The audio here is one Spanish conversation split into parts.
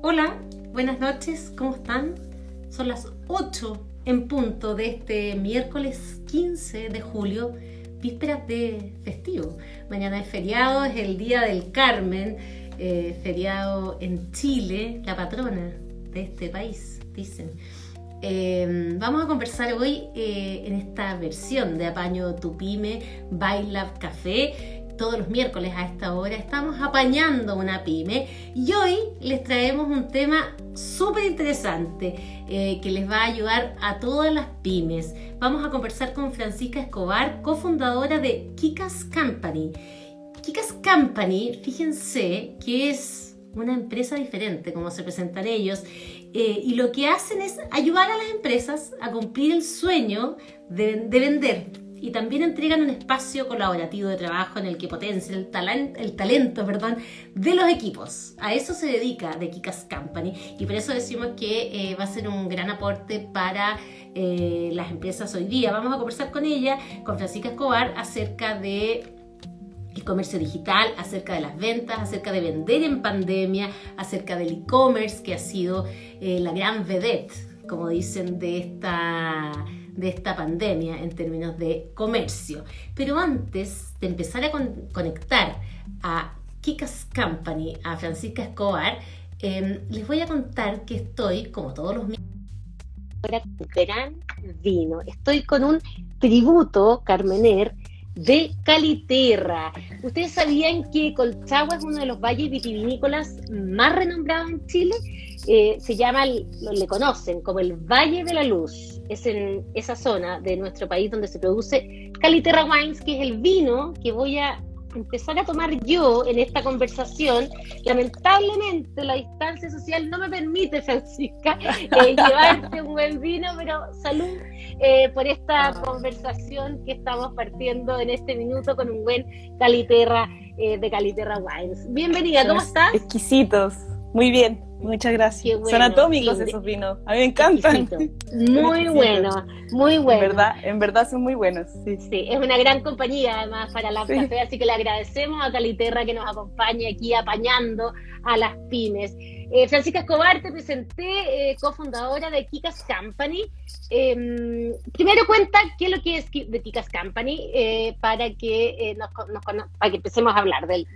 Hola, buenas noches, ¿cómo están? Son las 8 en punto de este miércoles 15 de julio, vísperas de festivo. Mañana es feriado, es el Día del Carmen, eh, feriado en Chile, la patrona de este país, dicen. Eh, vamos a conversar hoy eh, en esta versión de Apaño Tupime Baila Café todos los miércoles a esta hora estamos apañando una pyme y hoy les traemos un tema súper interesante eh, que les va a ayudar a todas las pymes. Vamos a conversar con Francisca Escobar, cofundadora de Kikas Company. Kikas Company, fíjense que es una empresa diferente, como se presentan ellos, eh, y lo que hacen es ayudar a las empresas a cumplir el sueño de, de vender y también entregan un espacio colaborativo de trabajo en el que potencia el, el talento perdón, de los equipos. A eso se dedica The Kikas Company y por eso decimos que eh, va a ser un gran aporte para eh, las empresas hoy día. Vamos a conversar con ella, con Francisca Escobar, acerca de el comercio digital, acerca de las ventas, acerca de vender en pandemia, acerca del e-commerce que ha sido eh, la gran vedette, como dicen, de esta de esta pandemia en términos de comercio. Pero antes de empezar a conectar a Kikas Company, a Francisca Escobar, em, les voy a contar que estoy, como todos los gran vino. Estoy con un tributo, Carmener, de Caliterra. ¿Ustedes sabían que Colchagua es uno de los valles vitivinícolas más renombrados en Chile? Eh, se llama, lo, le conocen como el Valle de la Luz. Es en esa zona de nuestro país donde se produce Caliterra Wines, que es el vino que voy a empezar a tomar yo en esta conversación. Lamentablemente la distancia social no me permite, Francisca, eh, llevarte un buen vino, pero salud eh, por esta ah. conversación que estamos partiendo en este minuto con un buen Caliterra de Caliterra Wines. Bienvenida, ¿cómo estás? Exquisitos, muy bien. Muchas gracias. Son atómicos esos vinos. A mí me encantan. Muy bueno, muy bueno. En verdad, en verdad son muy buenos. Sí. sí, es una gran compañía además para la café, así que le agradecemos a Caliterra que nos acompañe aquí apañando a las pymes. Eh, Francisca Escobar, te presenté, eh, cofundadora de Kikas Company. Em, primero cuenta qué es lo que es de Kikas Company eh, para, que, nos, para que empecemos a hablar de,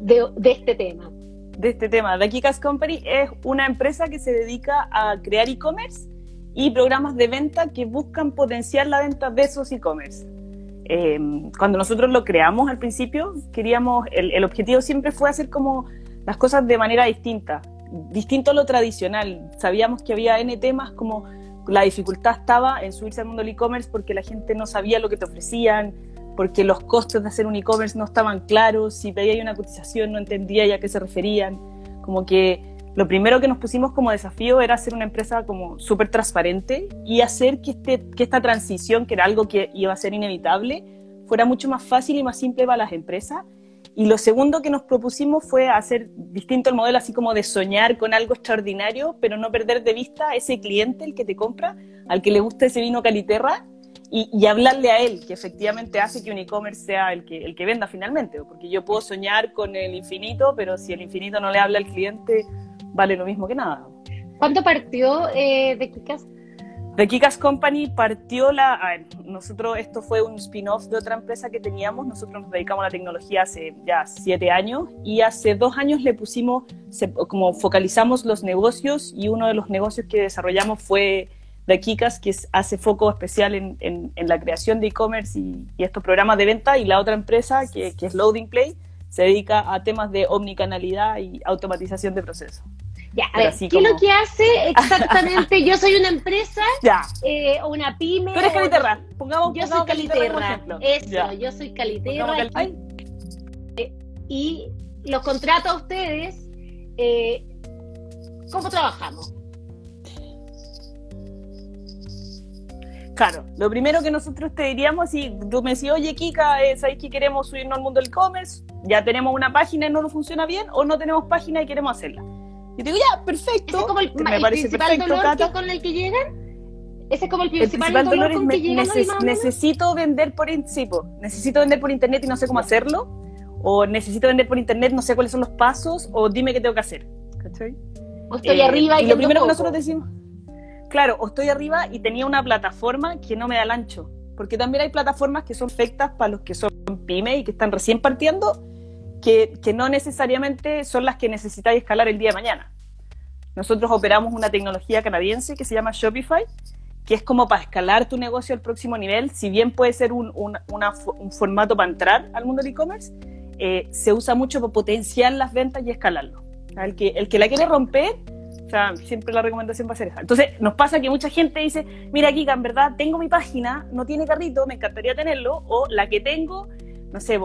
de este tema de este tema. The Kikas Company es una empresa que se dedica a crear e-commerce y programas de venta que buscan potenciar la venta de esos e-commerce. Em, cuando nosotros lo creamos al principio, queríamos, el, el, objetivo siempre fue hacer como las cosas de manera distinta, distinto a lo tradicional. Sabíamos que había N temas como la dificultad estaba en subirse al mundo del e-commerce porque la gente no sabía lo que te ofrecían, porque los costos de hacer un e-commerce no estaban claros, si pedía una cotización no entendía ya a qué se referían, como que lo primero que nos pusimos como desafío era hacer una empresa como súper transparente y hacer que, este, que esta transición, que era algo que iba a ser inevitable, fuera mucho más fácil y más simple para las empresas. Y lo segundo que nos propusimos fue hacer distinto el modelo, así como de soñar con algo extraordinario, pero no perder de vista ese cliente, el que te compra, al que le gusta ese vino Caliterra, y, hablarle a él, que efectivamente hace que un e-commerce sea el que, el que venda finalmente, porque yo puedo soñar con el infinito, pero si el infinito no le habla al cliente, vale lo mismo que nada. ¿Cuánto partió eh, de Kikas? De Kikas Company partió la... A ver, nosotros, esto fue un spin-off de otra empresa que teníamos, nosotros nos dedicamos a la tecnología hace ya siete años y hace dos años le pusimos, como focalizamos los negocios y uno de los negocios que desarrollamos fue de Kikas, que hace foco especial en, en, la creación de e-commerce y, estos programas de venta, y la otra empresa, que, que, es Loading Play, se dedica a temas de omnicanalidad y automatización de procesos. Ya, a ver, ¿qué es lo que hace exactamente? yo soy una empresa ya. Eh, o una pyme. Tú eres Caliterra, pongamos Yo soy Caliterra, eso, yo soy Caliterra. Eh, y, los contrato a ustedes, eh, ¿cómo trabajamos? Claro, lo primero que nosotros te diríamos, si tú me decís, oye Kika, eh, ¿sabéis que queremos subirnos al mundo del e-commerce? Ya tenemos una página y no nos funciona bien, o no tenemos página y queremos hacerla. Y te digo, ya, perfecto. ¿Ese es como el, me parece principal dolor con el que llegan? ¿Ese es como el principal, dolor, con que llegan? necesito vender por, sí, necesito vender por internet y no sé cómo hacerlo, o necesito vender por internet, no sé cuáles son los pasos, o dime qué tengo que hacer. ¿cachai? O estoy arriba y, lo primero que nosotros decimos, claro, estoy arriba y tenía una plataforma que no me da el ancho, porque también hay plataformas que son perfectas para los que son pyme y que están recién partiendo, que, que no necesariamente son las que necesitáis escalar el día de mañana. Nosotros operamos una tecnología canadiense que se llama Shopify, que es como para escalar tu negocio al próximo nivel, si bien puede ser un, un formato para entrar al mundo del e-commerce, eh, se usa mucho para potenciar las ventas y escalarlo. El que, el que la quiere romper, o sea, siempre la recomendación va a ser esa. Entonces, nos pasa que mucha gente dice, mira, Kika, en verdad tengo mi página, no tiene carrito, me encantaría tenerlo, o la que tengo, no sé,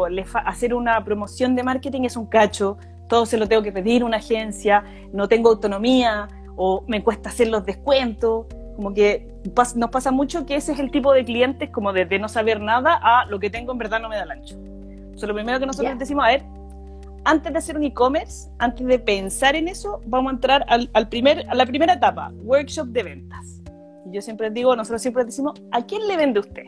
hacer una promoción de marketing es un cacho, todo se lo tengo que pedir a una agencia, no tengo autonomía, o me cuesta hacer los descuentos, como que nos pasa mucho que ese es el tipo de clientes como de, no saber nada a lo que tengo en verdad no me da el ancho. Entonces, lo primero que nosotros decimos, a ver, antes de hacer un e-commerce, antes de pensar en eso, vamos a entrar al, primer, a la primera etapa, workshop de ventas. Yo siempre digo, nosotros siempre decimos, ¿a quién le vende usted?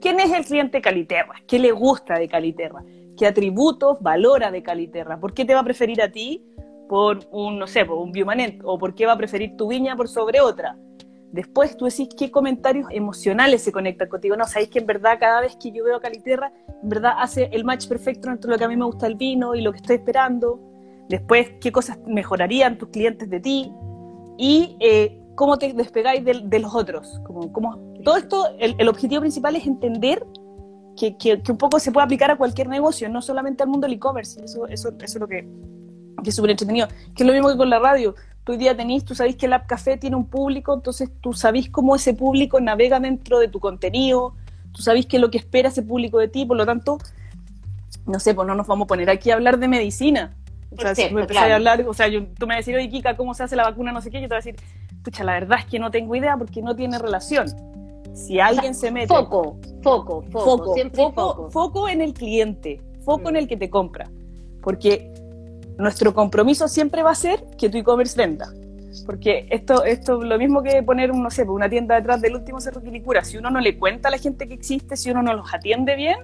¿Quién es el cliente Caliterra? ¿Qué le gusta de Caliterra? ¿Qué atributos valora de Caliterra? ¿Por qué te va a preferir a ti por un, no sé, por un biomanent? ¿O por qué va a preferir tu viña por sobre otra? Después tú decís qué comentarios emocionales se conectan contigo. No, sabéis que en verdad cada vez que yo veo a Caliterra, en verdad hace el match perfecto entre lo que a mí me gusta el vino y lo que estoy esperando. Después, qué cosas mejorarían tus clientes de ti. Y eh, cómo te despegáis de, los otros. Como, como, todo esto, el, objetivo principal es entender que, un poco se puede aplicar a cualquier negocio, no solamente al mundo del e-commerce. Eso, eso, eso es lo que es súper entretenido. Que es lo mismo que con la radio tú hoy día tenés, tú sabés que el App Café tiene un público, entonces tú sabés cómo ese público navega dentro de tu contenido, tú sabés qué es lo que espera ese público de ti, por lo tanto, no sé, pues no nos vamos a poner aquí a hablar de medicina. O sea, si me a hablar, o sea, tú me vas a decir, oye, Kika, ¿cómo se hace la vacuna? No sé qué, yo te voy a decir, pucha, la verdad es que no tengo idea porque no tiene relación. Si alguien se mete. Foco, foco, foco, foco, foco, foco en el cliente, foco en el que te compra. Porque nuestro compromiso siempre va a ser que tu e-commerce venda. Porque esto, es lo mismo que poner, no sé, una tienda detrás del último cerro Quilicura. Si uno no le cuenta a la gente que existe, si uno no los atiende bien,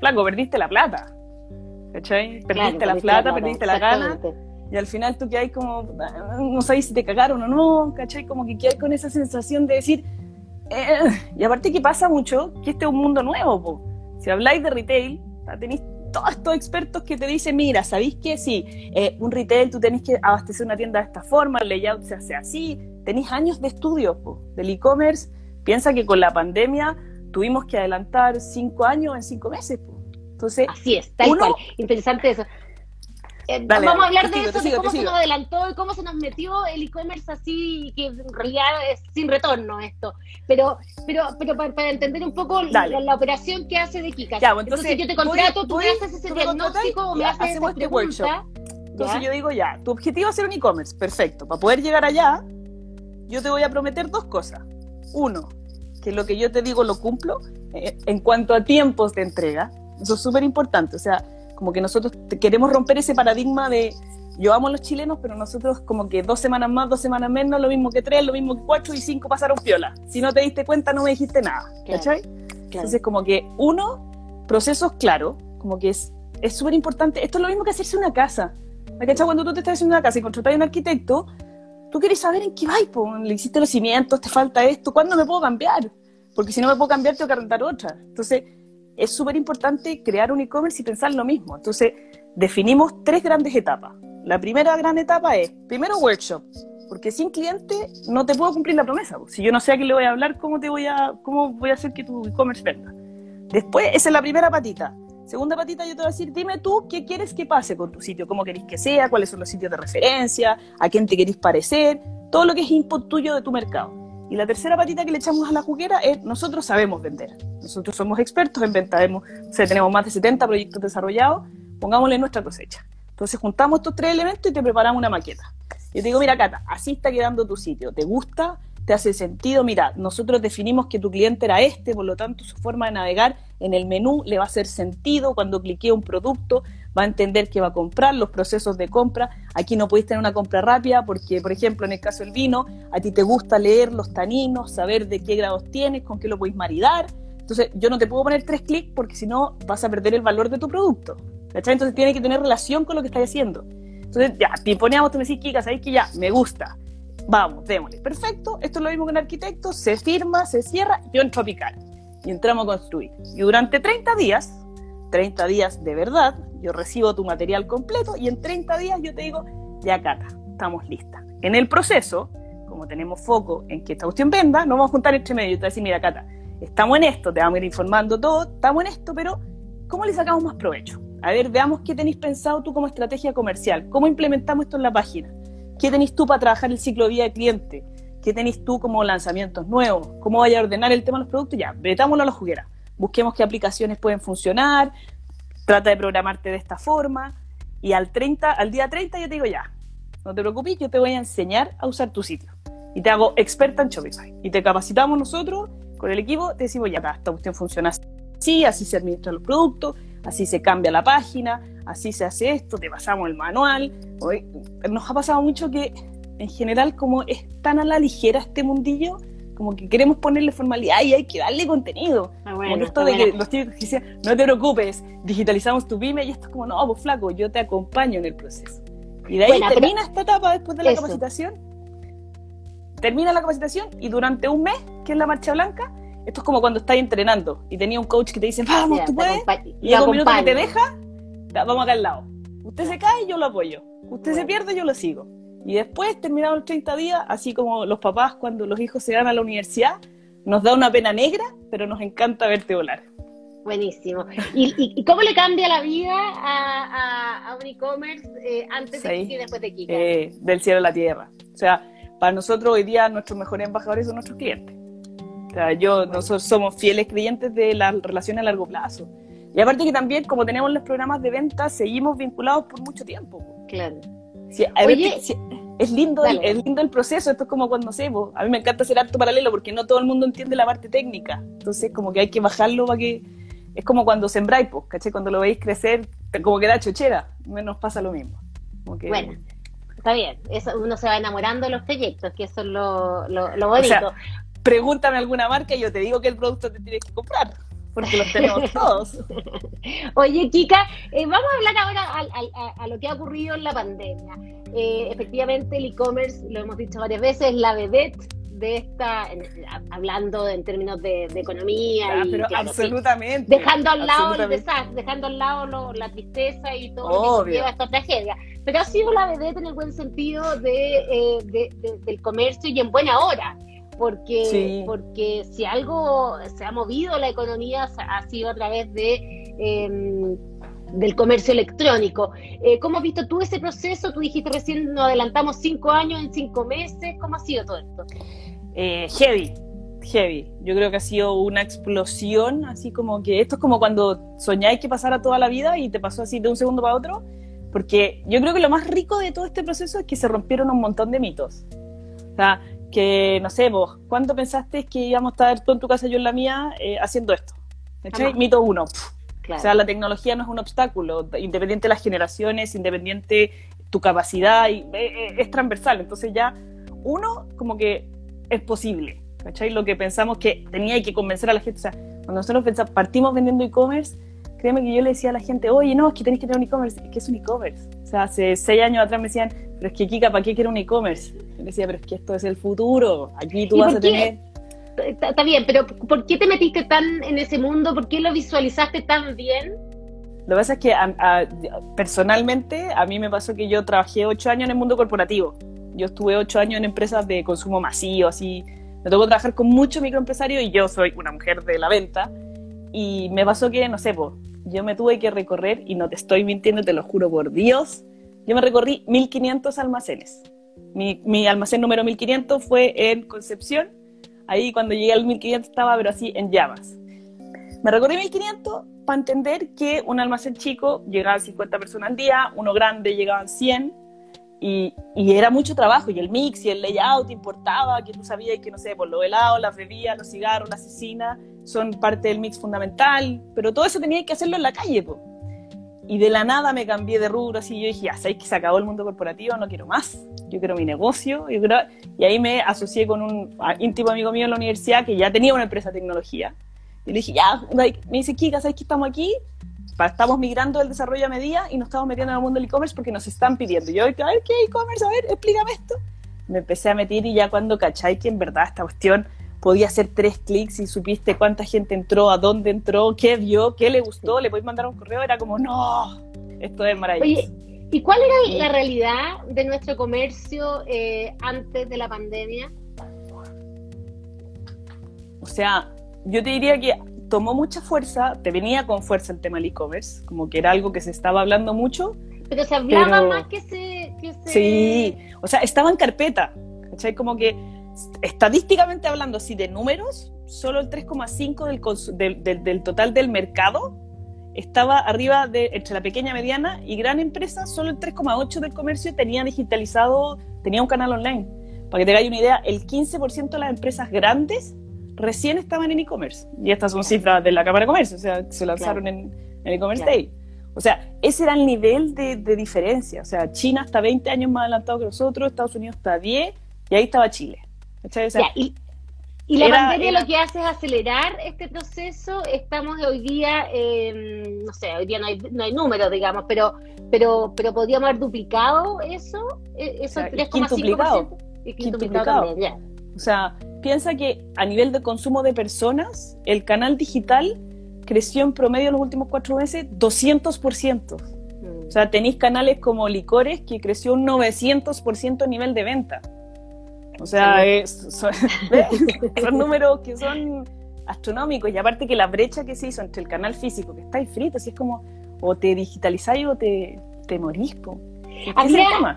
flaco, perdiste la plata. ¿Cachai? Perdiste la plata, perdiste la gana. Y al final tú que hay como, no sabes si te cagaron o no, ¿cachai? Como que hay con esa sensación de decir, eh", y aparte que pasa mucho, que este es un mundo nuevo, po. Si habláis de retail, tenéis todos estos expertos que te dicen, mira, ¿sabéis que si eh, un retail tú tenés que abastecer una tienda de esta forma, el layout se hace así? Tenéis años de estudio del e-commerce. Piensa que con la pandemia tuvimos que adelantar cinco años en cinco meses. Entonces, así es, tal cual. Interesante eso. Eh, vamos a hablar de eso, de cómo se nos adelantó y cómo se nos metió el e-commerce así, que en realidad es sin retorno esto. Pero, pero, pero para, entender un poco la, operación que hace de Kika. Ya, pues, entonces, yo te contrato, tú me haces ese diagnóstico o me haces esa este workshop. Entonces yo digo ya, tu objetivo es hacer un e-commerce, perfecto. Para poder llegar allá, yo te voy a prometer dos cosas. Uno, que lo que yo te digo lo cumplo eh, en cuanto a tiempos de entrega. Eso es súper importante. O sea, como que nosotros queremos romper ese paradigma de yo amo a los chilenos, pero nosotros como que dos semanas más, dos semanas menos, lo mismo que tres, lo mismo que cuatro y cinco pasaron piola. Si no te diste cuenta, no me dijiste nada. ¿Cachai? Entonces, como que uno, procesos claros, como que es súper importante. Esto es lo mismo que hacerse una casa. ¿Cachai? Cuando tú te estás haciendo una casa y contratas a un arquitecto, tú quieres saber en qué vais, le hiciste los cimientos, te falta esto, ¿cuándo me puedo cambiar? Porque si no me puedo cambiar, tengo que rentar otra. Entonces, es súper importante crear un e-commerce y pensar lo mismo. Entonces, definimos tres grandes etapas. La primera gran etapa es, primero, workshop, porque sin cliente no te puedo cumplir la promesa. Si yo no sé a quién le voy a hablar, ¿cómo, te voy, a, cómo voy a hacer que tu e-commerce venda? Después, esa es la primera patita. Segunda patita, yo te voy a decir, dime tú qué quieres que pase con tu sitio, cómo queréis que sea, cuáles son los sitios de referencia, a quién te queréis parecer, todo lo que es input tuyo de tu mercado. Y la tercera patita que le echamos a la juguera es nosotros sabemos vender. Nosotros somos expertos en venta, o sea, tenemos más de 70 proyectos desarrollados, pongámosle nuestra cosecha. Entonces juntamos estos tres elementos y te preparamos una maqueta. Yo te digo, mira Cata, así está quedando tu sitio, ¿te gusta? ¿Te hace sentido? Mira, nosotros definimos que tu cliente era este, por lo tanto su forma de navegar en el menú le va a hacer sentido cuando clique un producto, va a entender que va a comprar, los procesos de compra. Aquí no podéis tener una compra rápida porque, por ejemplo, en el caso del vino, a ti te gusta leer los taninos, saber de qué grados tienes, con qué lo podéis maridar. Entonces, yo no te puedo poner tres clics porque si no vas a perder el valor de tu producto. Entonces, tiene que tener relación con lo que estás haciendo. Entonces, ya, te poníamos, tú me decís, Kika, ¿sabes que ya? Me gusta. Vamos, démosle. Perfecto, esto es lo mismo que un arquitecto, se firma, se cierra, yo entro a picar. Y entramos a construir. Y durante 30 días, 30 días de verdad, yo recibo tu material completo y en 30 días yo te digo, ya Cata, estamos listas. En el proceso, como tenemos foco en que esta cuestión venda, nos vamos a juntar entre medio y te voy a decir, mira Cata, estamos en esto, te vamos a ir informando todo, estamos en esto, pero ¿cómo le sacamos más provecho? A ver, veamos qué tenéis pensado tú como estrategia comercial, cómo implementamos esto en la página, qué tenéis tú para trabajar el ciclo de vida de cliente, qué tenéis tú como lanzamientos nuevos, cómo vaya a ordenar el tema de los productos, ya, metámoslo a la juguera, busquemos qué aplicaciones pueden funcionar, trata de programarte de esta forma, y al, 30, al día 30 yo te digo ya, no te preocupes, yo te voy a enseñar a usar tu sitio. Y te hago experta en Shopify. Y te capacitamos nosotros con el equipo, te decimos ya, esta cuestión funciona así, así se administran los productos, así se cambia la página, así se hace esto, te pasamos el manual. Hoy, nos ha pasado mucho que en general como es tan a la ligera este mundillo, como que queremos ponerle formalidad y hay que darle contenido. Ah, bueno, esto de que los tíos dicen, no te preocupes, digitalizamos tu pyme y esto es como, no, pues flaco, yo te acompaño en el proceso. Y de ahí termina esta etapa después de la capacitación. Termina la capacitación y durante un mes, que es la marcha blanca, esto es como cuando estás entrenando y tenía un coach que te dice, vamos, tú puedes, y llega un minuto que te deja, vamos acá al lado. Usted se cae, yo lo apoyo. Usted se pierde, yo lo sigo. Y después, terminados los 30 días, así como los papás cuando los hijos se van a la universidad, nos da una pena negra, pero nos encanta verte volar. Buenísimo. ¿Y, cómo le cambia la vida a, un e-commerce eh, antes de Kika y después de Kika? Eh, del cielo a la tierra. O sea, para nosotros hoy día nuestros mejores embajadores son nuestros clientes yo, nosotros somos fieles creyentes de la relación a largo plazo. Y aparte que también, como tenemos los programas de venta, seguimos vinculados por mucho tiempo. Claro. es lindo, el, es lindo el proceso, esto es como cuando sé, a mí me encanta hacer acto paralelo porque no todo el mundo entiende la parte técnica, entonces como que hay que bajarlo para que, es como cuando sembráis, ¿caché? Cuando lo veis crecer, como que da chochera, menos pasa lo mismo. Bueno, está bien, eso, uno se va enamorando de los proyectos, que eso es lo, lo, bonito pregúntame alguna marca y yo te digo que el producto te tienes que comprar, porque los tenemos todos. Oye, Kika, eh, vamos a hablar ahora a, lo que ha ocurrido en la pandemia. Eh, efectivamente, el e-commerce, lo hemos dicho varias veces, la vedette de esta, hablando en términos de, economía. y, pero absolutamente. dejando al lado el desastre, dejando al lado la tristeza y todo lo que lleva esta tragedia. Pero ha sido la vedette en el buen sentido de, eh, del comercio y en buena hora porque, porque si algo se ha movido la economía ha sido a través de em, del comercio electrónico. Eh, ¿Cómo has visto tú ese proceso? Tú dijiste recién nos adelantamos cinco años en cinco meses. ¿Cómo ha sido todo esto? Eh, heavy, heavy. Yo creo que ha sido una explosión, así como que esto es como cuando soñáis que pasara toda la vida y te pasó así de un segundo para otro. Porque yo creo que lo más rico de todo este proceso es que se rompieron un montón de mitos. O sea, que, no sé, vos, ¿cuándo pensaste que íbamos a estar tú en tu casa y yo en la mía eh, haciendo esto? Mito uno. O sea, la tecnología no es un obstáculo, independiente de las generaciones, independiente tu capacidad, y, eh, eh, es transversal. Entonces ya, uno, como que es posible. ¿Cachai? Lo que pensamos que tenía que convencer a la gente. O sea, cuando nosotros pensamos, partimos vendiendo e-commerce, créeme que yo le decía a la gente, oye, no, es que tenéis que tener un e-commerce. ¿Qué es un e-commerce? O sea, hace seis años atrás me decían, pero es que Kika, ¿para qué quiero un e-commerce? Yo decía, pero es que esto es el futuro, aquí tú vas a tener... Está, bien, pero ¿por qué te metiste tan en ese mundo? ¿Por qué lo visualizaste tan bien? Lo que pasa es que personalmente a mí me pasó que yo trabajé ocho años en el mundo corporativo. Yo estuve ocho años en empresas de consumo masivo, así. Me tocó trabajar con muchos microempresarios y yo soy una mujer de la venta. Y me pasó que, no sé, pues, yo me tuve que recorrer, y no te estoy mintiendo, te lo juro por Dios, yo me recorrí 1500 almacenes. Mi, mi, almacén número 1500 fue en Concepción. Ahí cuando llegué al 1500 estaba, pero así, en llamas. Me recorrí 1500 para entender que un almacén chico llegaba 50 personas al día, uno grande llegaban 100, y, y, era mucho trabajo, y el mix y el layout importaba, que tú sabías que, no sé, por los helados, las bebidas, los cigarros, la asesina, son parte del mix fundamental, pero todo eso tenía que hacerlo en la calle, pues. Y de la nada me cambié de rubro, así yo dije, ya, ¿sabes que se acabó el mundo corporativo? No quiero más, yo quiero mi negocio. Y ahí me asocié con un íntimo amigo mío en la universidad que ya tenía una empresa de tecnología. Y le dije, ya, me dice, Kika, ¿sabes que estamos aquí? estamos migrando del desarrollo a medida y nos estamos metiendo en el mundo del e-commerce porque nos están pidiendo. Yo, a ver, ¿qué e-commerce? A ver, explícame esto. Me empecé a meter y ya cuando cachai que en verdad esta cuestión podía hacer tres clics y supiste cuánta gente entró, a dónde entró, qué vio, qué le gustó, le podéis mandar un correo, era como, no, esto es maravilloso. Oye, ¿y cuál era la realidad de nuestro comercio eh, antes de la pandemia? O sea, yo te diría que tomó mucha fuerza, te venía con fuerza el tema del e-commerce, como que era algo que se estaba hablando mucho. Pero se hablaba más que se, que se, Sí, o sea, estaba en carpeta, ¿cachai? Como que estadísticamente hablando, si de números, solo el 3,5 del, del, del, total del mercado estaba arriba de entre la pequeña, mediana y gran empresa, solo el 3,8 del comercio tenía digitalizado, tenía un canal online. Para que te hagáis una idea, el 15% de las empresas grandes recién estaban en e-commerce. Y estas son cifras de la Cámara de Comercio, o sea, se lanzaron en, en e-commerce day. O sea, ese era el nivel de, de, diferencia. O sea, China está 20 años más adelantado que nosotros, Estados Unidos está 10 y ahí estaba Chile. O sea, ya, y, y, la era, pandemia era... lo que hace es acelerar este proceso. Estamos hoy día, eh, no sé, hoy día no hay, no hay números, digamos, pero, pero, pero podríamos haber duplicado eso, e, eso o sea, 3,5%. Quintuplicado. Y quintuplicado también, ya. O sea, piensa que a nivel de consumo de personas, el canal digital creció en promedio en los últimos cuatro meses 200%. Mm. O sea, tenéis canales como Licores que creció un 900% a nivel de venta. O sea, es, son, son, números que son astronómicos. Y aparte que la brecha que se hizo entre el canal físico, que está ahí frito, así es como o te digitalizáis o te, te morís. Andrea,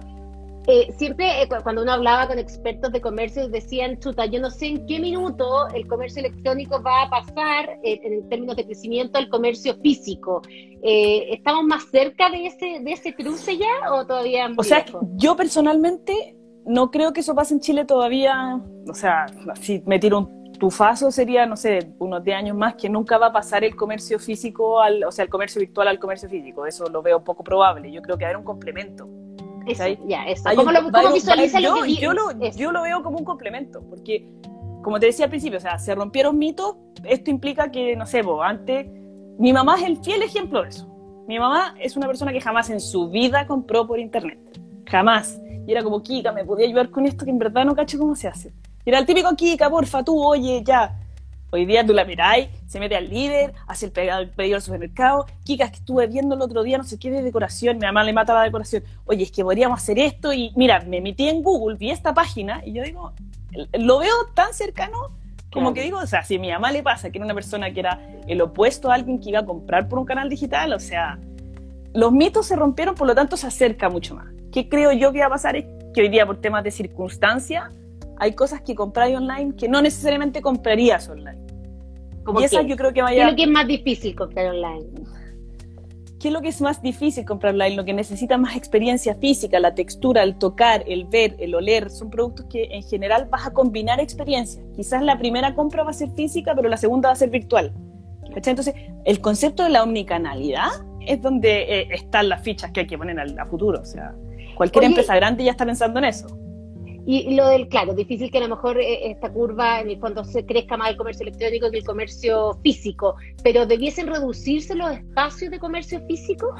eh, siempre eh, cuando uno hablaba con expertos de comercio decían, chuta, yo no sé en qué minuto el comercio electrónico va a pasar eh, en términos de crecimiento al comercio físico. Eh, ¿Estamos más cerca de ese, de ese cruce ya o todavía? O sea, yo personalmente no creo que eso pase en Chile todavía. O sea, si me tiro un tufazo sería, no sé, unos 10 años más, que nunca va a pasar el comercio físico, al, o sea, el comercio virtual al comercio físico. Eso lo veo poco probable. Yo creo que va a haber un complemento. Eso, ya, eso. ¿Cómo, lo, cómo visualiza yo, lo que yo, lo, yo lo veo como un complemento, porque, como te decía al principio, o sea, se rompieron mitos, esto implica que, no sé, vos, antes, mi mamá es el fiel ejemplo de eso. Mi mamá es una persona que jamás en su vida compró por internet, jamás. Y era como, Kika, ¿me podía ayudar con esto que en verdad no cacho cómo se hace? Y era el típico Kika, porfa, tú, oye, ya. Hoy día tú la miráis, se mete al líder, hace el pedido al supermercado. Kika, es que estuve viendo el otro día no sé qué de decoración, mi mamá le mata la decoración. Oye, es que podríamos hacer esto y mira, me metí en Google, vi esta página y yo digo, lo veo tan cercano como claro. que digo, o sea, si a mi mamá le pasa que era una persona que era el opuesto a alguien que iba a comprar por un canal digital, o sea, los mitos se rompieron, por lo tanto se acerca mucho más. ¿Qué creo yo que va a pasar? Es que hoy día por temas de circunstancia hay cosas que compráis online que no necesariamente comprarías online. y esas yo creo que vaya... ¿Qué es lo que es más difícil comprar online? ¿Qué es lo que es más difícil comprar online? Lo que necesita más experiencia física, la textura, el tocar, el ver, el oler, son productos que en general vas a combinar experiencias. Quizás la primera compra va a ser física, pero la segunda va a ser virtual. ¿Cachai? Entonces, el concepto de la omnicanalidad es donde eh, están las fichas que hay que poner a, a futuro. O sea, cualquier Oye, empresa grande ya está pensando en eso. Y lo del, claro, difícil que a lo mejor esta curva en el fondo se crezca más el comercio electrónico que el comercio físico, pero debiesen reducirse los espacios de comercio físico.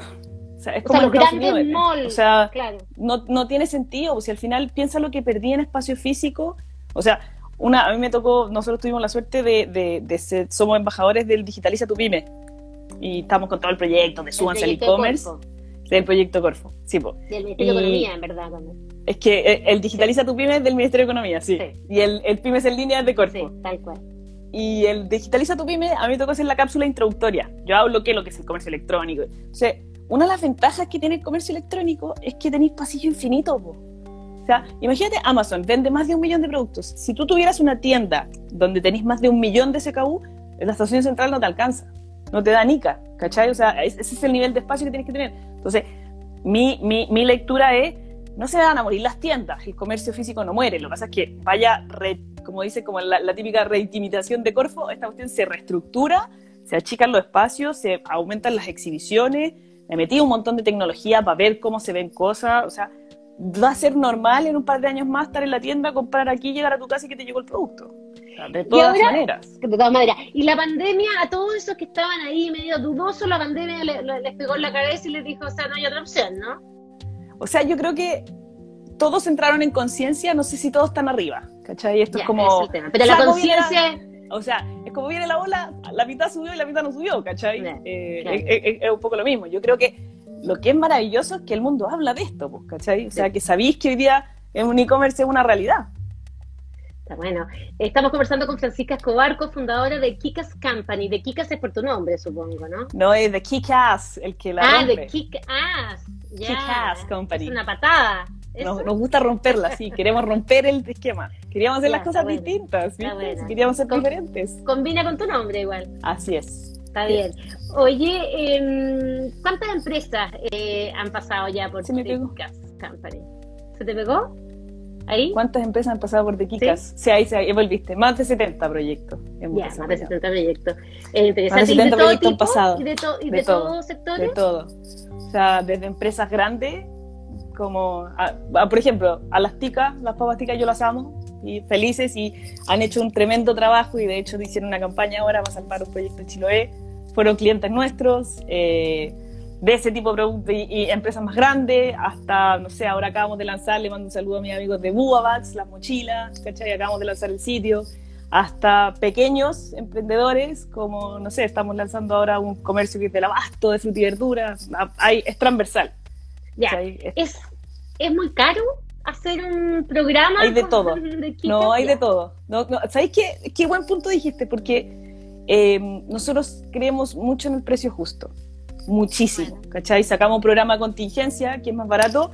O sea, es como o sea, los grandes Unidos, malls. O sea, claro. no, no tiene sentido. O sea, al final piensa lo que perdí en espacio físico. O sea, una, a mí me tocó, nosotros tuvimos la suerte de, de, de ser, somos embajadores del Digitaliza tu Pyme. Y estamos con todo el proyecto de Súbanse al e-commerce. Del proyecto Corfo, sí, po. Del Ministerio y, de Economía, en verdad, también. Es que eh, el Digitaliza sí. tu Pyme es del Ministerio de Economía, sí. sí. Y el, el Pymes en línea es de Corfo. Sí, tal cual. Y el Digitaliza tu Pyme, a mí me tocó hacer la cápsula introductoria. Yo hablo qué lo que es el comercio electrónico. O sea, una de las ventajas que tiene el comercio electrónico es que tenéis pasillo infinito, po. O sea, imagínate, Amazon vende más de un millón de productos. Si tú tuvieras una tienda donde tenéis más de un millón de SKU, la estación central no te alcanza. No te da nica, ¿cachai? O sea, ese es el nivel de espacio que tienes que tener. Entonces, mi, mi, mi lectura es, no se van a morir las tiendas, el comercio físico no muere. Lo que pasa es que vaya, como dice, como la, la típica reintimidación de Corfo, esta cuestión se reestructura, se achican los espacios, se aumentan las exhibiciones, me metí un montón de tecnología para ver cómo se ven cosas, o sea, va a ser normal en un par de años más estar en la tienda, comprar aquí, llegar a tu casa y que te llegó el producto. De todas maneras. De todas maneras. Y la pandemia, a todos esos que estaban ahí medio dudosos, la pandemia les, pegó en la cabeza y les dijo, o sea, no hay otra opción, ¿no? O sea, yo creo que todos entraron en conciencia, no sé si todos están arriba, ¿cachai? Esto es como... Pero la conciencia... O sea, es como viene la ola, la mitad subió y la mitad no subió, ¿cachai? Eh, es, un poco lo mismo. Yo creo que lo que es maravilloso es que el mundo habla de esto, pues, ¿cachai? O sea, que sabéis que hoy día en un e-commerce es una realidad. Está bueno. Estamos conversando con Francisca Escobar, cofundadora de Kikas Company. De Kikas es por tu nombre, supongo, ¿no? No, es de Kikas, el que la Ah, de Kikas. Kikas Company. Es una patada. Nos, gusta romperla, sí, queremos romper el esquema. Queríamos hacer las cosas distintas, queríamos ser diferentes. Combina con tu nombre igual. Así es. Está bien. Oye, em, ¿cuántas empresas eh, han pasado ya por Se Company? ¿Se te pegó? ¿Ahí? ¿Cuántas empresas han pasado por Tequicas? ¿Sí? ahí, ahí volviste. Más de 70 proyectos. Ya, más de 70 proyectos. Eh, más de 70 proyectos han pasado. ¿Y de, de, todos los sectores? De todo. O sea, desde empresas grandes como, por ejemplo, a las ticas, las papas ticas yo las amo y felices y han hecho un tremendo trabajo y de hecho hicieron una campaña ahora para salvar un proyecto en Chiloé. Fueron clientes nuestros eh, de ese tipo de productos y, empresas más grandes hasta, no sé, ahora acabamos de lanzar, le mando un saludo a mis amigos de Buabax, las mochilas, ¿cachai? Acabamos de lanzar el sitio hasta pequeños emprendedores, como, no sé, estamos lanzando ahora un comercio que es del abasto, de fruta y verduras, hay, es transversal. Ya, es, es muy caro hacer un programa. Hay de todo. no, hay de todo. No, no, ¿Sabéis qué, qué buen punto dijiste? Porque eh, nosotros creemos mucho en el precio justo. Muchísimo. ¿Cachai? Sacamos un programa de contingencia que es más barato.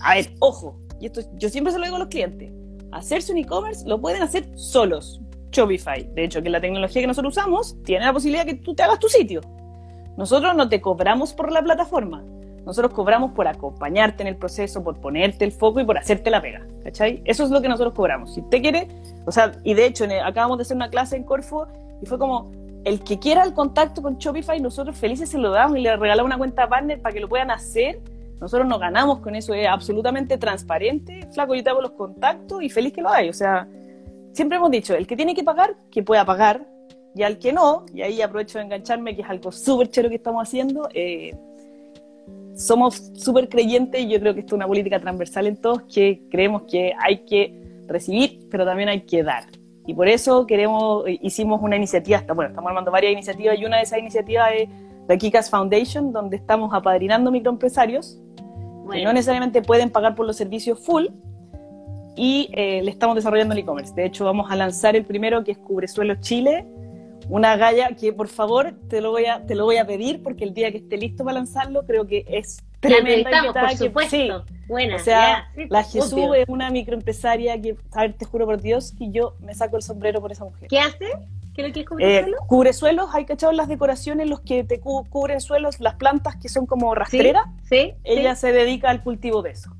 A ver, ojo, y esto yo siempre se lo digo a los clientes. Hacerse un e-commerce lo pueden hacer solos. Shopify. De hecho, que la tecnología que nosotros usamos tiene la posibilidad de que tú te hagas tu sitio. Nosotros no te cobramos por la plataforma. Nosotros cobramos por acompañarte en el proceso, por ponerte el foco y por hacerte la pega, ¿cachai? Eso es lo que nosotros cobramos. Si usted quiere, o sea, y de hecho acabamos de hacer una clase en Corfo y fue como, el que quiera el contacto con Shopify, nosotros felices se lo damos y le regalamos una cuenta partner para que lo puedan hacer. Nosotros nos ganamos con eso, es absolutamente transparente. Flaco, yo te hago los contactos y feliz que lo hay. O sea, siempre hemos dicho, el que tiene que pagar, que pueda pagar, y al que no, y ahí aprovecho de engancharme, que es algo súper chero que estamos haciendo, eh, somos súper creyentes y yo creo que esto es una política transversal en todos que creemos que hay que recibir, pero también hay que dar. Y por eso queremos, hicimos una iniciativa, bueno, estamos armando varias iniciativas y una de esas iniciativas es la Kikas Foundation, donde estamos apadrinando microempresarios que no necesariamente pueden pagar por los servicios full y eh, le estamos desarrollando el e-commerce. De hecho, vamos a lanzar el primero que es Cubresuelos Chile, una galla que por favor te lo voy a te lo voy a pedir porque el día que esté listo para lanzarlo creo que es tremenda por supuesto. Sí. Buena, o sea, la Jesús es una microempresaria que, a ver, te juro por Dios que yo me saco el sombrero por esa mujer. ¿Qué hace? ¿Qué lo que es cubresuelos? Eh, cubresuelos, hay cachado las decoraciones, los que te cubren suelos, las plantas que son como rastreras. Sí, Ella se dedica al cultivo de eso.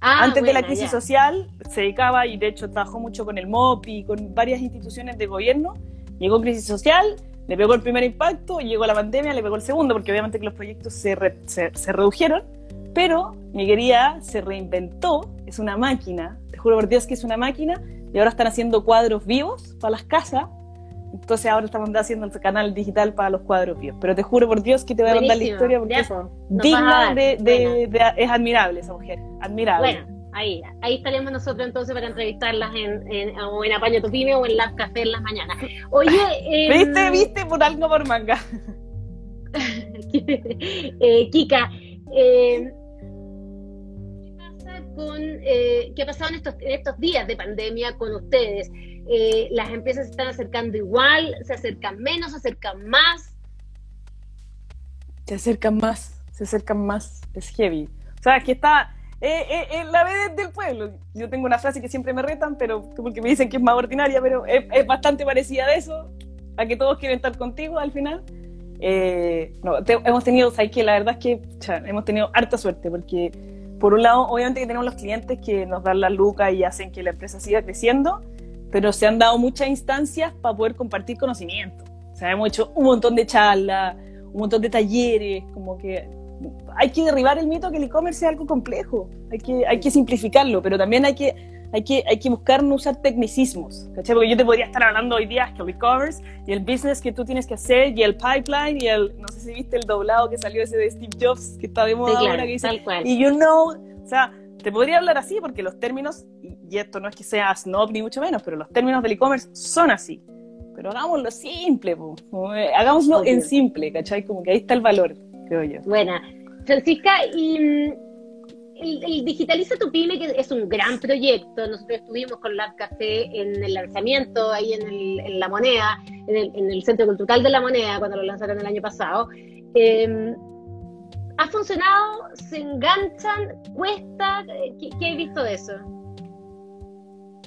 Ah, Antes de la crisis social se dedicaba y de hecho trabajó mucho con el MOP y con varias instituciones de gobierno Llegó crisis social, le pegó el primer impacto, llegó la pandemia, le pegó el segundo, porque obviamente que los proyectos se, se, redujeron, pero mi querida se reinventó, es una máquina, te juro por Dios que es una máquina, y ahora están haciendo cuadros vivos para las casas, entonces ahora estamos haciendo el canal digital para los cuadros vivos. Pero te juro por Dios que te voy a contar la historia porque es digna de, Es admirable esa mujer. Admirable. Ahí, ahí estaremos nosotros entonces para entrevistarlas en, en, o en Apaño tu Pyme o en Las Café en las mañanas. Oye, eh, ¿viste? ¿Viste? Por algo por manga. eh, Kika, eh, ¿qué pasa con eh, qué ha pasado en estos, en estos días de pandemia con ustedes? Eh, ¿Las empresas se están acercando igual? ¿Se acercan menos? ¿Se acercan más? Se acercan más, se acercan más. Es heavy. O sea, que está eh, eh, eh, la vez del pueblo. Yo tengo una frase que siempre me retan, pero porque me dicen que es más ordinaria, pero es, bastante parecida a eso, a que todos quieren estar contigo al final. Eh, no, hemos tenido, ¿sabes que La verdad es que hemos tenido harta suerte, porque por un lado, obviamente que tenemos los clientes que nos dan la luca y hacen que la empresa siga creciendo, pero se han dado muchas instancias para poder compartir conocimiento. O sea, hemos hecho un montón de charlas, un montón de talleres, como que hay que derribar el mito que el e-commerce es algo complejo, hay que, hay que simplificarlo, pero también hay que hay que, hay que buscar no usar tecnicismos, ¿cachai? Porque yo te podría estar hablando hoy día que el e-commerce y el business que tú tienes que hacer y el pipeline y el, no sé si viste el doblado que salió ese de Steve Jobs que está de moda ahora que dice, y you know, o sea, te podría hablar así porque los términos, y esto no es que sea snob ni mucho menos, pero los términos del e-commerce son así. Pero hagámoslo simple, eh, hagámoslo en simple, ¿cachai? Como que ahí está el valor, creo yo. Buena. Francisca, y mm, el, Digitaliza tu Pyme, que es un gran proyecto, nosotros estuvimos con Lab Café en el lanzamiento, ahí en, La Moneda, en el, Centro Cultural de La Moneda, cuando lo lanzaron el año pasado. Em, ¿Ha funcionado? ¿Se enganchan? ¿Cuesta? ¿Qué, qué visto de eso?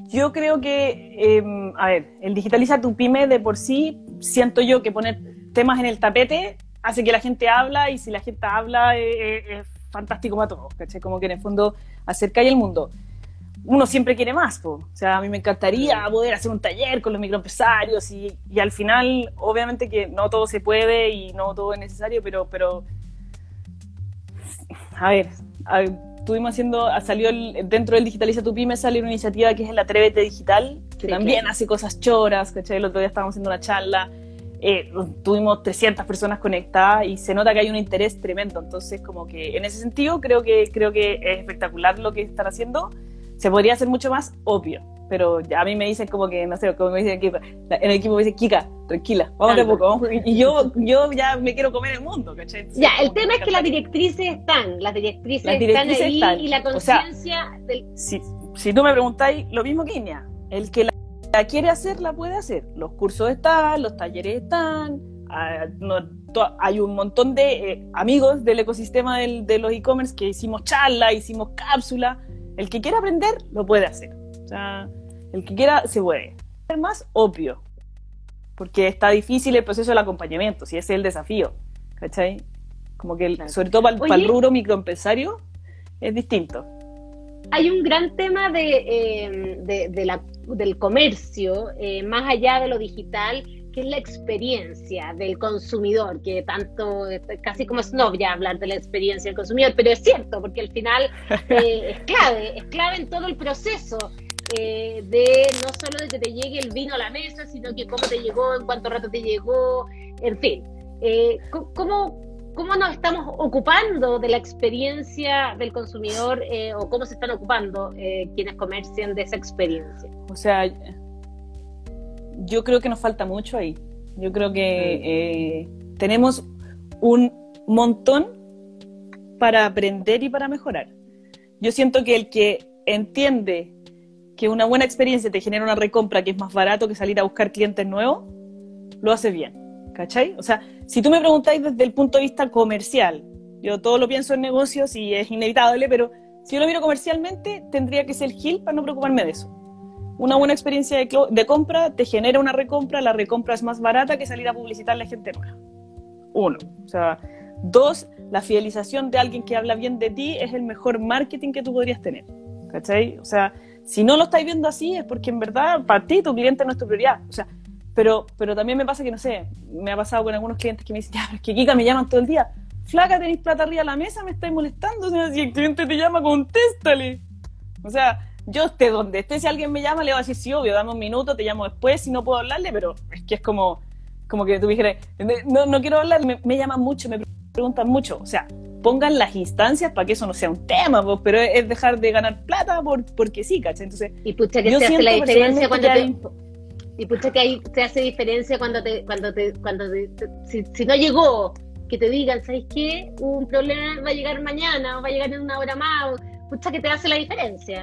Yo creo que, em, a ver, el Digitaliza tu Pyme de por sí, siento yo que poner temas en el tapete hace que la gente habla y si la gente habla eh, eh, es fantástico para todos, ¿cachai? Como que en el fondo acerca el mundo. Uno siempre quiere más, o sea, a mí me encantaría poder hacer un taller con los microempresarios y, y al final, obviamente que no todo se puede y no todo es necesario, pero, pero a ver, estuvimos haciendo, salió dentro del Digitaliza tu Pyme sale una iniciativa que es el Atrévete Digital, que también hace cosas choras, ¿cachai? El otro día estábamos haciendo una charla eh, tuvimos 300 personas conectadas y se nota que hay un interés tremendo. Entonces, como que en ese sentido, creo que, creo que es espectacular lo que están haciendo. Se podría hacer mucho más obvio, pero ya a mí me dicen como que, no sé, como me dicen en el equipo me dice, Kika, tranquila, vamos de poco, vamos, y yo, yo ya me quiero comer el mundo, ¿cachai? ya, el tema es que las directrices están, las directrices, están ahí y la conciencia del... Si, si tú me preguntáis, lo mismo que el que la la quiere hacer, la puede hacer. Los cursos están, los talleres están, ah, hay un montón de eh, amigos del ecosistema de los e-commerce que hicimos charla, hicimos cápsula. El que quiera aprender, lo puede hacer. O sea, el que quiera, se puede. Es más obvio, porque está difícil el proceso del acompañamiento, si ese es el desafío. ¿Cachai? Como que, sobre todo para, para el rubro microempresario, es distinto hay un gran tema de, em, del comercio, eh, más allá de lo digital, que es la experiencia del consumidor, que tanto, casi como snob ya hablar de la experiencia del consumidor, pero es cierto, porque al final eh, es clave, es clave en todo el proceso. Eh, de no solo de que te llegue el vino a la mesa, sino que cómo te llegó, en cuánto rato te llegó, en fin. ¿cómo, cómo nos estamos ocupando de la experiencia del consumidor eh, o cómo se están ocupando eh, quienes comercian de esa experiencia. O sea, yo creo que nos falta mucho ahí. Yo creo que mm. eh, tenemos un montón para aprender y para mejorar. Yo siento que el que entiende que una buena experiencia te genera una recompra que es más barato que salir a buscar clientes nuevos, lo hace bien. ¿Cachai? O sea, si tú me preguntáis desde el punto de vista comercial, yo todo lo pienso en negocios y es inevitable, pero si yo lo miro comercialmente, tendría que ser Gil para no preocuparme de eso. Una buena experiencia de, compra te genera una recompra, la recompra es más barata que salir a publicitarle a gente nueva. Uno. O sea, dos, la fidelización de alguien que habla bien de ti es el mejor marketing que tú podrías tener. ¿Cachai? O sea, si no lo estáis viendo así es porque en verdad para ti tu cliente no es tu prioridad. O sea, pero, pero también me pasa que, no sé, me ha pasado con algunos clientes que me dicen, ya, pero es que Kika me llaman todo el día. Flaca, tenéis plata arriba de la mesa, me estáis molestando. O sea, si el cliente te llama, contéstale. O sea, yo esté donde esté, si alguien me llama, le voy a decir, sí, obvio, dame un minuto, te llamo después, si no puedo hablarle, pero es que es como, como que tú dijeras, no, no quiero hablar, me, me, llaman mucho, me preguntan mucho. O sea, pongan las instancias para que eso no sea un tema, pues, pero es dejar de ganar plata por, porque sí, ¿cachai? Entonces, y pucha que se hace la diferencia cuando te... Y pucha que ahí te hace diferencia cuando te, cuando te, cuando si, si, no llegó, que te digan, ¿sabes qué? Un problema va a llegar mañana o va a llegar en una hora más. Pucha que te hace la diferencia.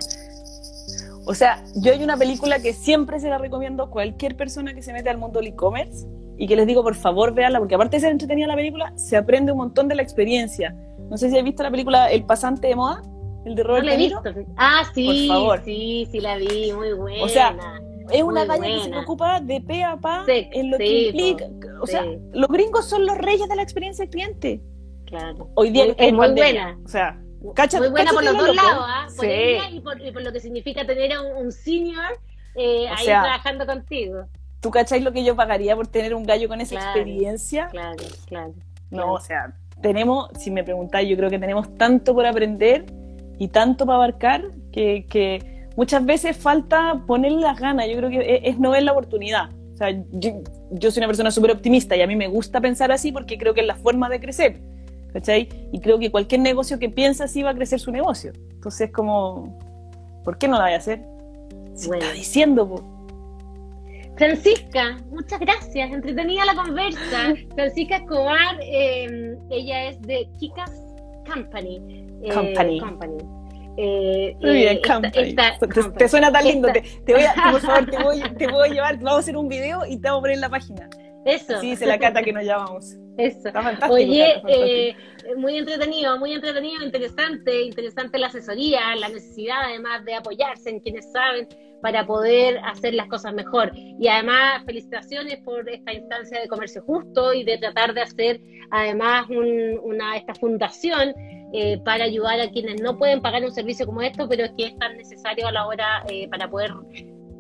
O sea, yo hay una película que siempre se la recomiendo a cualquier persona que se mete al mundo del e-commerce y que les digo, por favor, véanla, porque aparte de ser entretenida la película, se aprende un montón de la experiencia. No sé si has visto la película El pasante de moda, el de Robert no la he visto. Ah, sí, por favor. sí, sí la vi, muy buena. O sea, es una galla que se preocupa de pe a pa en lo que implica. O sea, los gringos son los reyes de la experiencia del cliente. Claro. Hoy día es, muy buena. O sea, cacha, muy buena por los dos lados, ¿ah? Por ella y por, lo que significa tener a un, senior eh, ahí trabajando contigo. ¿Tú cacháis lo que yo pagaría por tener un gallo con esa experiencia? Claro, claro. No, o sea, tenemos, si me preguntáis, yo creo que tenemos tanto por aprender y tanto para abarcar que, que muchas veces falta ponerle las ganas, yo creo que es, no ver la oportunidad. O sea, yo, soy una persona súper optimista y a mí me gusta pensar así porque creo que es la forma de crecer. ¿Cachai? Y creo que cualquier negocio que piensa así va a crecer su negocio. Entonces, como, ¿por qué no la voy a hacer? Se está diciendo, Francisca, muchas gracias, entretenida la conversa. Francisca Escobar, em, ella es de Kikas Company. Eh, company. company. Eh, Muy bien, eh, company. te, suena tan lindo. Te, voy a, por favor, te voy, te voy a llevar, vamos a hacer un video y te vamos a poner en la página. Eso. Sí, dice la cata que nos llamamos. Eso. Oye, eh, muy entretenido, muy entretenido, interesante, interesante la asesoría, la necesidad además de apoyarse en quienes saben para poder hacer las cosas mejor. Y además, felicitaciones por esta instancia de comercio justo y de tratar de hacer además una, esta fundación eh, para ayudar a quienes no pueden pagar un servicio como esto, pero es que es tan necesario a la hora eh, para poder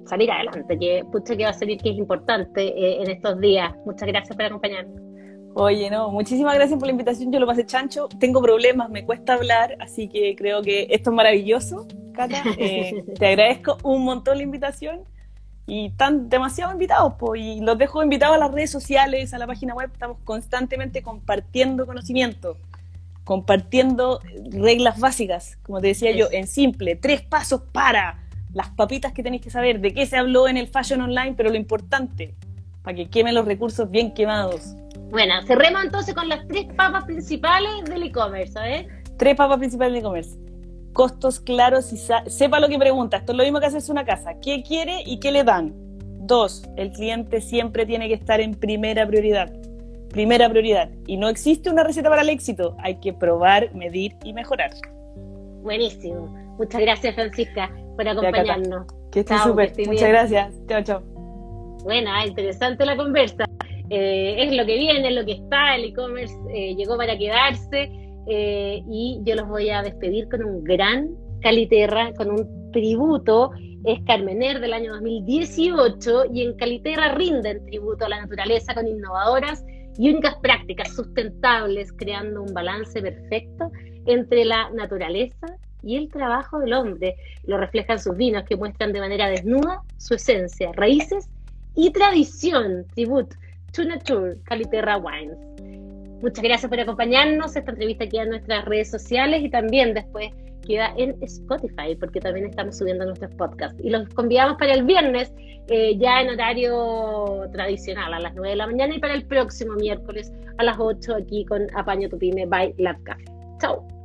salir adelante, que pucha que va a salir que es importante eh, en estos días. Muchas gracias por acompañarnos. Oye, no, muchísimas gracias por la invitación. Yo lo pasé chancho. Tengo problemas, me cuesta hablar, así que creo que esto es maravilloso, Cata. Eh, te agradezco un montón la invitación y están demasiado invitados, pues, y los dejo invitados a las redes sociales, a la página web. Estamos constantemente compartiendo conocimiento, compartiendo reglas básicas, como te decía yo, en simple, tres pasos para las papitas que tenéis que saber, de qué se habló en el Fashion Online, pero lo importante, para que quemen los recursos bien quemados. Bueno, cerremos entonces con las tres papas principales del e-commerce, ¿sabes? Tres papas principales del e-commerce. Costos claros y sepa lo que pregunta. Esto es lo mismo que hacerse una casa. ¿Qué quiere y qué le dan? Dos, el cliente siempre tiene que estar en primera prioridad. Primera prioridad. Y no existe una receta para el éxito. Hay que probar, medir y mejorar. Buenísimo. Muchas gracias, Francisca, por acompañarnos. Que estés súper. Muchas gracias. Chao, chao. Bueno, interesante la conversa. Eh, es lo que viene, es lo que está, el e-commerce eh, llegó para quedarse eh, y yo los voy a despedir con un gran Caliterra, con un tributo, es Carmener del año 2018 y en Caliterra rinden tributo a la naturaleza con innovadoras y únicas prácticas sustentables, creando un balance perfecto entre la naturaleza y el trabajo del hombre. Lo reflejan sus vinos que muestran de manera desnuda su esencia, raíces y tradición. Tributo To Nature, Caliterra Wines. Muchas gracias por acompañarnos. Esta entrevista queda en nuestras redes sociales y también después queda en Spotify, porque también estamos subiendo nuestros podcasts. Y los convidamos para el viernes, eh, ya en horario tradicional, a las 9 de la mañana, y para el próximo miércoles a las 8 aquí con Apaño Tu Pyme by Lab Café. Chao.